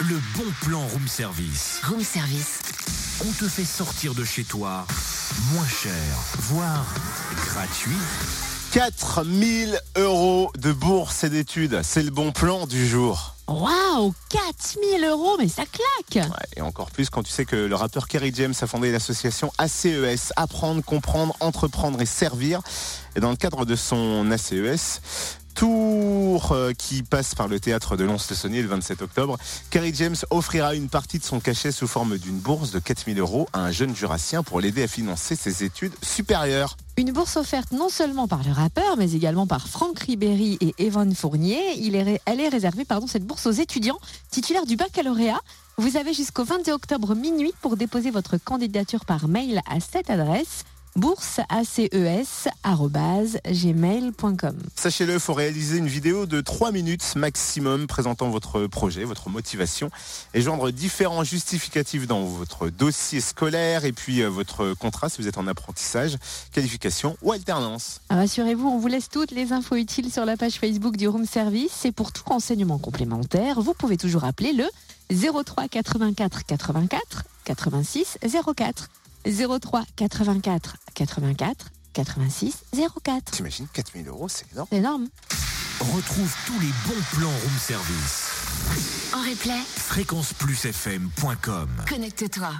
Le bon plan room service. Room service. On te fait sortir de chez toi moins cher, voire gratuit. 4000 euros de bourse et d'études, c'est le bon plan du jour. Waouh 4000 euros, mais ça claque Ouais, et encore plus quand tu sais que le rappeur Kerry James a fondé l'association ACES, Apprendre, Comprendre, Entreprendre et Servir. Et dans le cadre de son ACES, tour euh, qui passe par le théâtre de Lons-le-Saunier le 27 octobre, Kerry James offrira une partie de son cachet sous forme d'une bourse de 4000 euros à un jeune jurassien pour l'aider à financer ses études supérieures. Une bourse offerte non seulement par le rappeur, mais également par Franck Ribéry et Evan Fournier. Elle est réservée pardon, cette bourse aux étudiants titulaires du baccalauréat. Vous avez jusqu'au 22 octobre minuit pour déposer votre candidature par mail à cette adresse bourseaces.gmail.com. Sachez-le, il faut réaliser une vidéo de 3 minutes maximum présentant votre projet, votre motivation et joindre différents justificatifs dans votre dossier scolaire et puis euh, votre contrat si vous êtes en apprentissage, qualification ou alternance. Rassurez-vous, on vous laisse toutes les infos utiles sur la page Facebook du Room Service. Et pour tout renseignement complémentaire, vous pouvez toujours appeler le 03 84 84 86 04. 03 84 84 86 04. T'imagines 4000 euros, c'est énorme. C'est énorme. Retrouve tous les bons plans room service. En replay, Fréquenceplusfm.com connecte-toi.